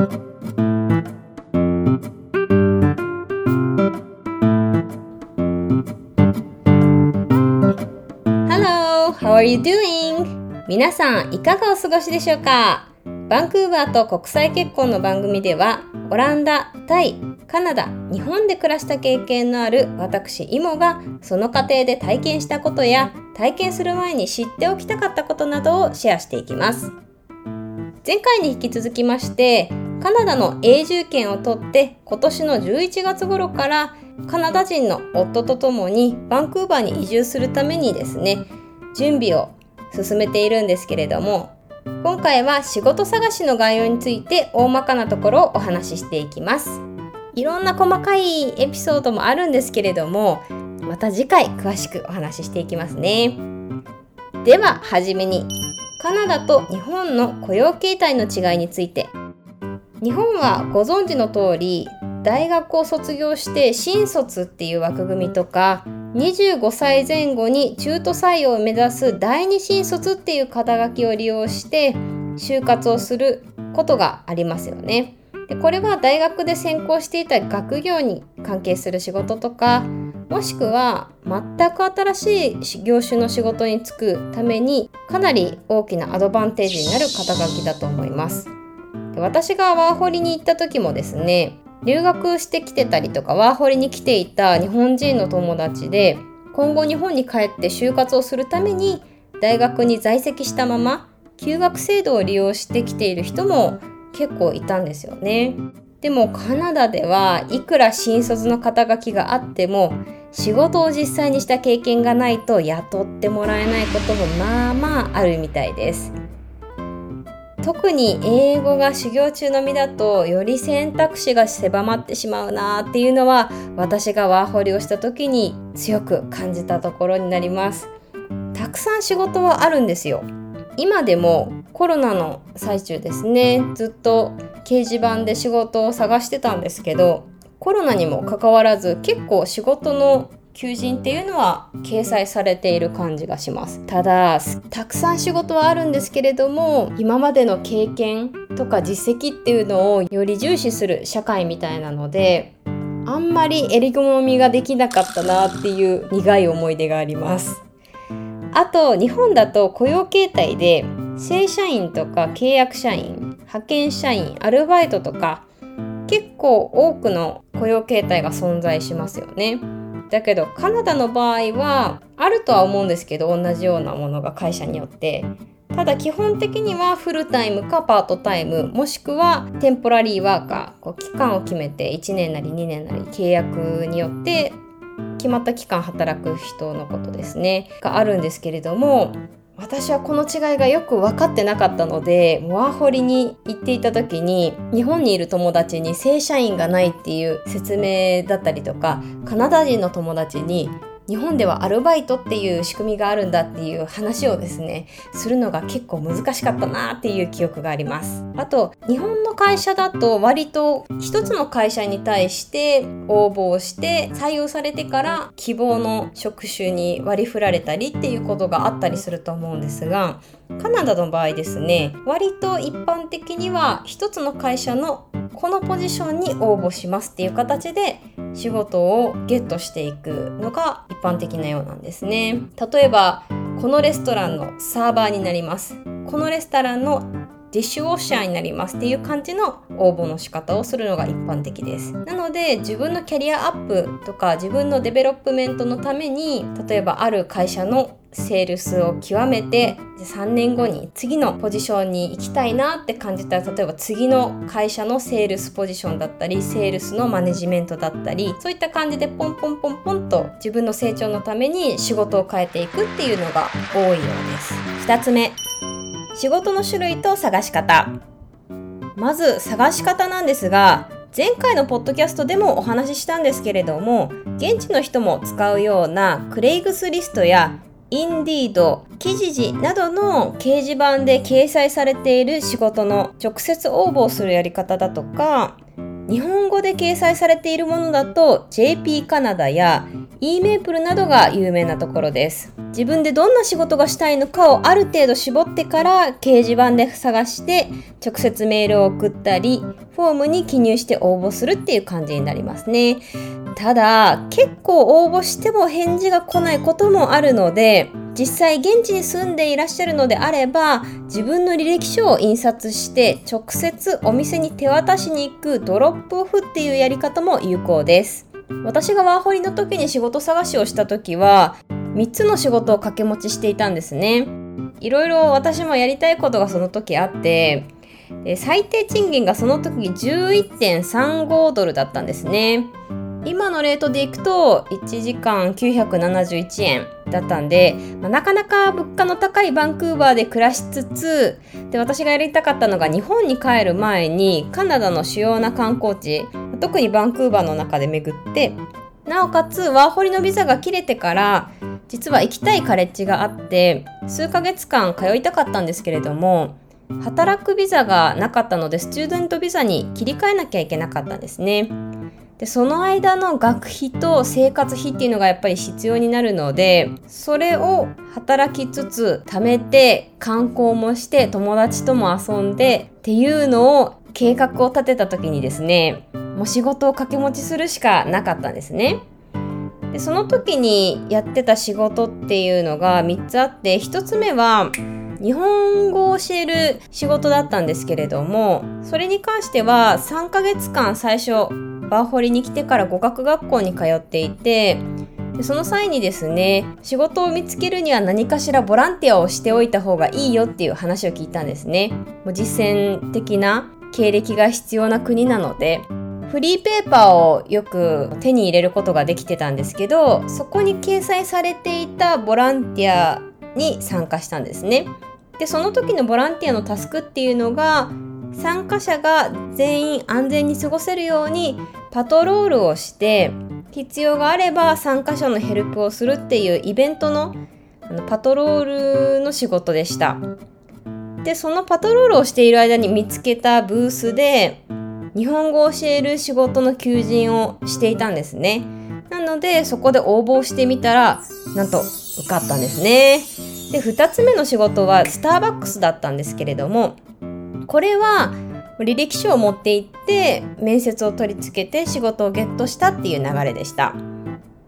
Hello, how are you doing? 皆さんいかがお過ごしでしょうか？バンクーバーと国際結婚の番組ではオランダ、タイ、カナダ、日本で暮らした経験のある私イモがその過程で体験したことや体験する前に知っておきたかったことなどをシェアしていきます前回に引き続きましてカナダの永住権を取って今年の11月頃からカナダ人の夫と共にバンクーバーに移住するためにですね準備を進めているんですけれども今回は仕事探しの概要について大まかなところをお話ししていきます。いろんな細かいエピソードもあるんですけれどもまた次回詳しくお話ししていきますね。でははじめにカナダと日本の雇用形態の違いについて日本はご存知の通り大学を卒業して新卒っていう枠組みとか25歳前後に中途採用を目指す第二新卒っていう肩書きを利用して就活をすることがありますよね。でこれは大学で専攻していた学業に関係する仕事とかもしくは全く新しい業種の仕事に就くためにかなり大きなアドバンテージになる肩書きだと思います。で私がワーホリに行った時もですね留学してきてたりとかワーホリに来ていた日本人の友達で今後日本に帰って就活をするために大学に在籍したまま休学制度を利用してきている人も結構いたんですよね。でもカナダではいくら新卒の肩書きがあっても仕事を実際にした経験がないと雇ってもらえないこともまあまああるみたいです。特に英語が修行中の身だとより選択肢が狭まってしまうなっていうのは私がワーホリをした時に強く感じたところになります。たくさん仕事はあるんですよ。今でもコロナの最中ですね。ずっと掲示板で仕事を探してたんですけどコロナにもかかわらず結構仕事の求人っていうのは掲載されている感じがしますただたくさん仕事はあるんですけれども今までの経験とか実績っていうのをより重視する社会みたいなのであんまり襟好みができなかったなっていう苦い思い出がありますあと日本だと雇用形態で正社員とか契約社員派遣社員アルバイトとか結構多くの雇用形態が存在しますよね。だけどカナダの場合はあるとは思うんですけど同じようなものが会社によって。ただ基本的にはフルタイムかパートタイムもしくはテンポラリーワーカー。こう期間を決めて1年なり2年なり契約によって決まった期間働く人のことですね。があるんですけれども私はこの違いがよく分かってなかったのでモアホリに行っていた時に日本にいる友達に正社員がないっていう説明だったりとかカナダ人の友達に日本ではアルバイトっていう仕組みがあるんだっていう話をですねするのが結構難しかったなっていう記憶があります。あと日本会社だと割と一つの会社に対して応募をして採用されてから希望の職種に割り振られたりっていうことがあったりすると思うんですがカナダの場合ですね割と一般的には一つの会社のこのポジションに応募しますっていう形で仕事をゲットしていくのが一般的なようなんですね。例えばこのレストランのサーバーになります。このレストランのディッシュウォッシャーになりますっていう感じの応募の仕方をするのが一般的です。なので自分のキャリアアップとか自分のデベロップメントのために例えばある会社のセールスを極めて3年後に次のポジションに行きたいなって感じたら例えば次の会社のセールスポジションだったりセールスのマネジメントだったりそういった感じでポンポンポンポンと自分の成長のために仕事を変えていくっていうのが多いようです。2つ目。仕事の種類と探し方。まず探し方なんですが前回のポッドキャストでもお話ししたんですけれども現地の人も使うようなクレイグスリストやインディード、記事時などの掲示板で掲載されている仕事の直接応募をするやり方だとか日本語で掲載されているものだと JP カナダや e メープルなどが有名なところです自分でどんな仕事がしたいのかをある程度絞ってから掲示板で探して直接メールを送ったりフォフォームに記入して応募するっていう感じになりますね。ただ結構応募しても返事が来ないこともあるので実際現地に住んでいらっしゃるのであれば自分の履歴書を印刷して直接お店に手渡しに行くドロップオフっていうやり方も有効です。私がワーホリの時に仕事探しをした時は3つの仕事を掛け持ちしていたんですね。いろいろ私もやりたいことがその時あって最低賃金がその時11.35ドルだったんですね。今のレートでいくと1時間971円だったんで、まあ、なかなか物価の高いバンクーバーで暮らしつつで私がやりたかったのが日本に帰る前にカナダの主要な観光地特にバンクーバーの中で巡ってなおかつワーホリのビザが切れてから実は行きたいカレッジがあって数ヶ月間通いたかったんですけれども働くビザがなかったのでスチューデントビザに切り替えなきゃいけなかったんですね。でその間の学費と生活費っていうのがやっぱり必要になるのでそれを働きつつ貯めて観光もして友達とも遊んでっていうのを計画を立てた時にですねもう仕事を掛け持ちするしかなかったんですね。でその時にやってた仕事っていうのが3つあって1つ目は日本語を教える仕事だったんですけれどもそれに関しては3ヶ月間最初バーホリに来てから語学学校に通っていてでその際にですね仕事を見つけるには何かしらボランティアをしておいた方がいいよっていう話を聞いたんですね。もう実践的な経歴が必要な国なのでフリーペーパーをよく手に入れることができてたんですけどそこに掲載されていたボランティアに参加したんですね。でその時のボランティアのタスクっていうのが参加者が全員安全に過ごせるようにパトロールをして必要があれば参加者のヘルプをするっていうイベントのあのパトロールの仕事でした。でそのパトロールをしている間に見つけたブースで日本語を教える仕事の求人をしていたんですね。なのでそこで応募してみたらなんと受かったんですね。で2つ目の仕事はスターバックスだったんですけれどもこれは履歴書を持って行って面接を取り付けて仕事をゲットしたっていう流れでした。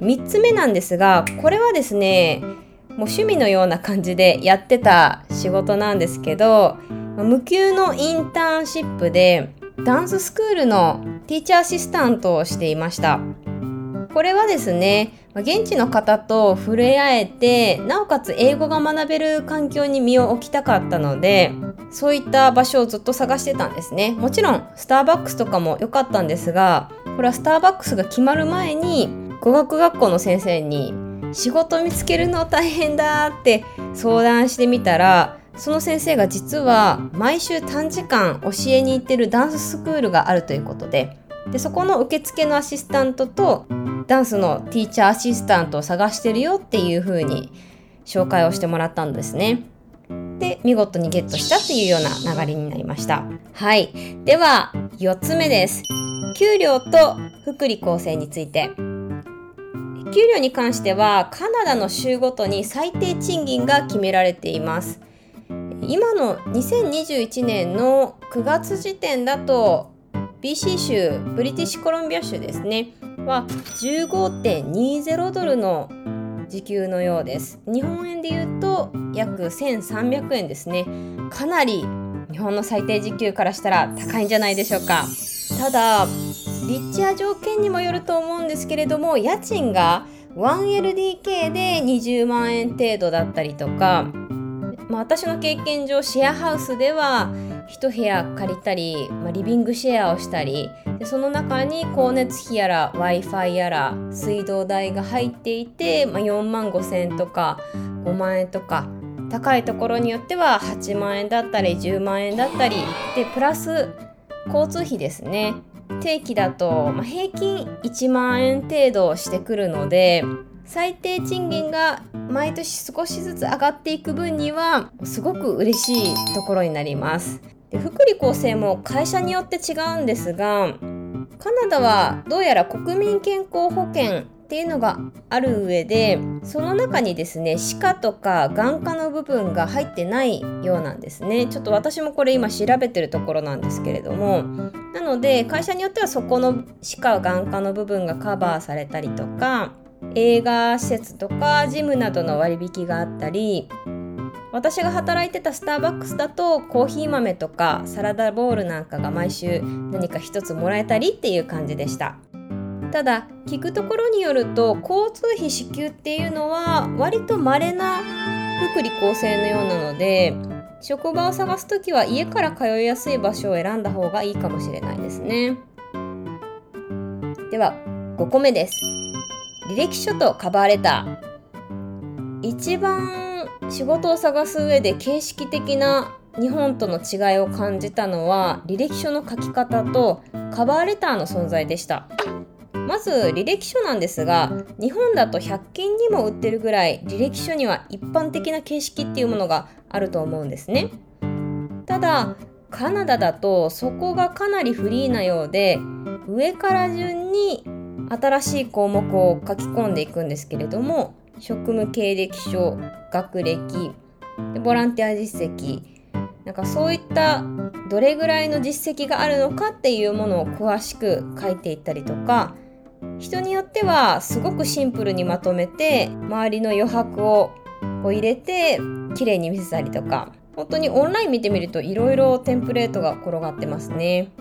3つ目なんですがこれはですねもう趣味のような感じでやってた仕事なんですけど無給のインターンシップでダンススクールのティーチャーアシスタントをしていました。これはですね現地の方と触れ合えてなおかつ英語が学べる環境に身を置きたかったのでそういった場所をずっと探してたんですね。もちろんスターバックスとかも良かったんですがこれはスターバックスが決まる前に語学学校の先生に仕事見つけるの大変だって相談してみたらその先生が実は毎週短時間教えに行ってるダンススクールがあるということででそこの受付のアシスタントとダンスのティーチャーアシスタントを探してるよっていう風に紹介をしてもらったんですね。で見事にゲットしたっていうような流れになりました。はい。では4つ目です。給料と福利厚生について。給料に関してはカナダの州ごとに最低賃金が決められています。今の2021年の9月時点だと BC 州ブリティッシュコロンビア州ですねは15.20ドルの時給のようです。日本円で言うと約1300円ですね。かなり日本の最低時給からしたら高いんじゃないでしょうか。ただ立地や条件にもよると思うんですけれども家賃が 1LDK で20万円程度だったりとか、まあ、私の経験上シェアハウスでは1部屋借りたり、まあ、リビングシェアをしたりでその中に光熱費やら w i f i やら水道代が入っていて、まあ、4万5千円とか5万円とか高いところによっては8万円だったり10万円だったりでプラス交通費ですね。定期だと、まあ、平均1万円程度してくるので最低賃金が毎年少しずつ上がっていく分にはすごく嬉しいところになります。で福利厚生も会社によって違うんですがカナダはどうやら国民健康保険っていうのがある上でその中にですね歯科とか眼科の部分が入ってないようなんですね。ちょっと私もこれ今調べてるところなんですけれども。なので会社によってはそこの歯科眼科の部分がカバーされたりとか映画施設とかジムなどの割引があったり私が働いてたスターバックスだとコーヒー豆とかサラダボールなんかが毎週何か一つもらえたりっていう感じでした。ただ聞くところによると交通費支給っていうのは割と稀な福利厚生のようなので職場を探す時は家から通いやすい場所を選んだ方がいいかもしれないですね。では5個目です。履歴書とカバーレター。一番仕事を探す上で形式的な日本との違いを感じたのは履歴書の書き方とカバーレターの存在でした。まず履歴書なんですが日本だと100均にも売ってるぐらい履歴書には一般的な形式っていうものがあると思うんですね。ただカナダだとそこがかなりフリーなようで上から順に新しい項目を書き込んでいくんですけれども職務経歴書学歴ボランティア実績なんかそういったどれぐらいの実績があるのかっていうものを詳しく書いていったりとか人によってはすごくシンプルにまとめて周りの余白をこう入れて綺麗に見せたりとか本当にオンライン見てみるといろいろテンプレートが転がってますね。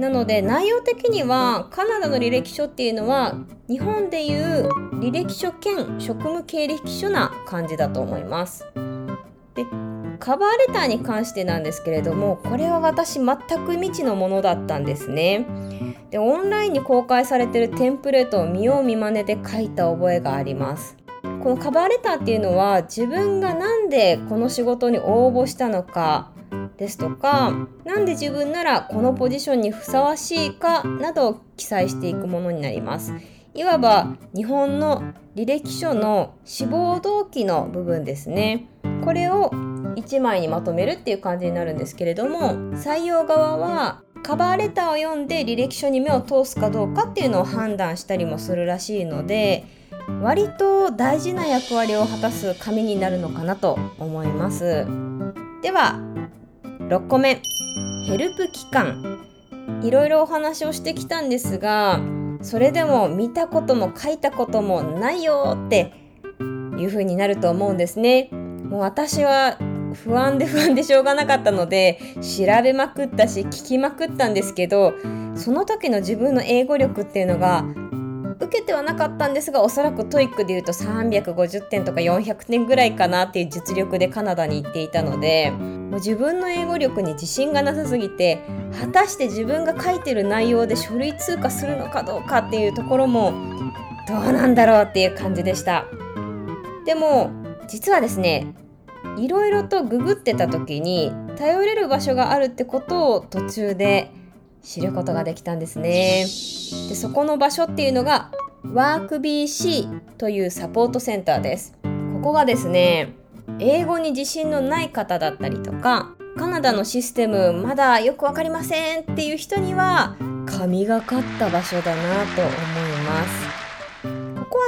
なので内容的にはカナダの履歴書っていうのは日本でいう履歴書兼職務経歴書な感じだと思います。でカバーレターに関してなんですけれどもこれは私全く未知のものだったんですね。でオンラインに公開されてるテンプレートを見よう見まねで書いた覚えがあります。このカバーレターっていうのは自分が何でこの仕事に応募したのかですとか何で自分ならこのポジションにふさわしいかなどを記載していくものになります。いわば日本の履歴書の志望動機の部分ですね。これを1枚にまとめるっていう感じになるんですけれども採用側はカバーレターを読んで履歴書に目を通すかどうかっていうのを判断したりもするらしいので割と大事な役割を果たす紙になるのかなと思いますでは6個目。ヘルプ期間いろいろお話をしてきたんですがそれでも見たことも書いたこともないよっていう風になると思うんですね。もう私は不安で不安でしょうがなかったので調べまくったし聞きまくったんですけどその時の自分の英語力っていうのが受けてはなかったんですがおそらく TOEIC でいうと350点とか400点ぐらいかなっていう実力でカナダに行っていたのでもう自分の英語力に自信がなさすぎて果たして自分が書いてる内容で書類通過するのかどうかっていうところもどうなんだろうっていう感じでした。でも実はですねいろいろとググってた時に頼れる場所があるってことを途中で知ることができたんですね。でそこの場所っていうのが WorkBC というサポートセンターです。ここがですね英語に自信のない方だったりとかカナダのシステムまだよく分かりませんっていう人には神がかった場所だなと思います。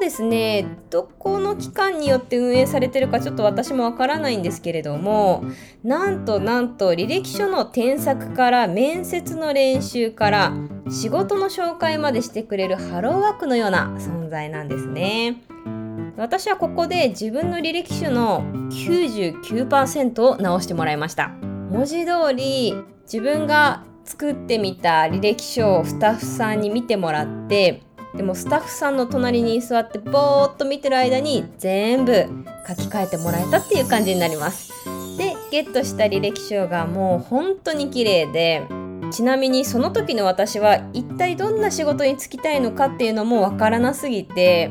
はですねどこの機関によって運営されてるかちょっと私もわからないんですけれどもなんとなんと履歴書の添削から面接の練習から仕事の紹介までしてくれるハローワークのような存在なんですね。私はここで自分の履歴書の99%を直してもらいました文字通り自分が作ってみた履歴書をスタッフさんに見てもらってでもスタッフさんの隣に座ってぼーっと見てる間に全部書き換えてもらえたっていう感じになります。でゲットした履歴書がもう本当に綺麗でちなみにその時の私は一体どんな仕事に就きたいのかっていうのもわからなすぎて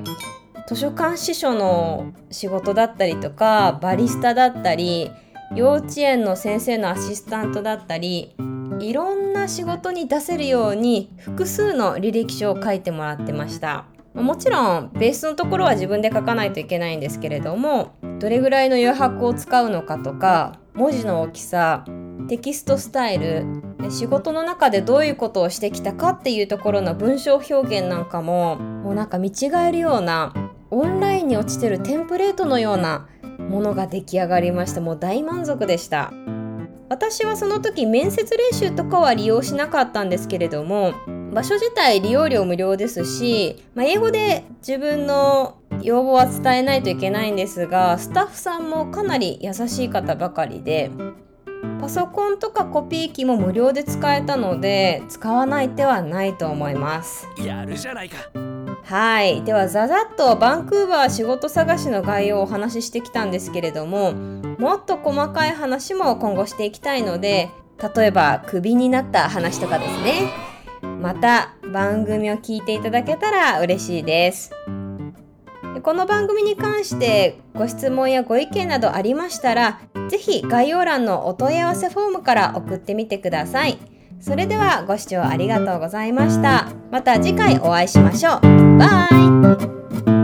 図書館司書の仕事だったりとかバリスタだったり幼稚園の先生のアシスタントだったりいろんな仕事に出せるように複数の履歴書を書いてもらってました。もちろんベースのところは自分で書かないといけないんですけれどもどれぐらいの余白を使うのかとか文字の大きさテキストスタイル仕事の中でどういうことをしてきたかっていうところの文章表現なんかももうなんか見違えるようなオンラインに落ちてるテンプレートのようなものが出来上がりました。もう大満足でした。私はその時面接練習とかは利用しなかったんですけれども場所自体利用料無料ですし、まあ、英語で自分の要望は伝えないといけないんですがスタッフさんもかなり優しい方ばかりでパソコンとかコピー機も無料で使えたので使わない手はないと思います。やるじゃないか。はい。ではざざっとバンクーバー仕事探しの概要をお話ししてきたんですけれどももっと細かい話も今後していきたいので例えばクビになった話とかですね。また番組を聞いていただけたら嬉しいです。この番組に関してご質問やご意見などありましたら是非概要欄のお問い合わせフォームから送ってみてくださいそれではご視聴ありがとうございました。また次回お会いしましょう。バイ。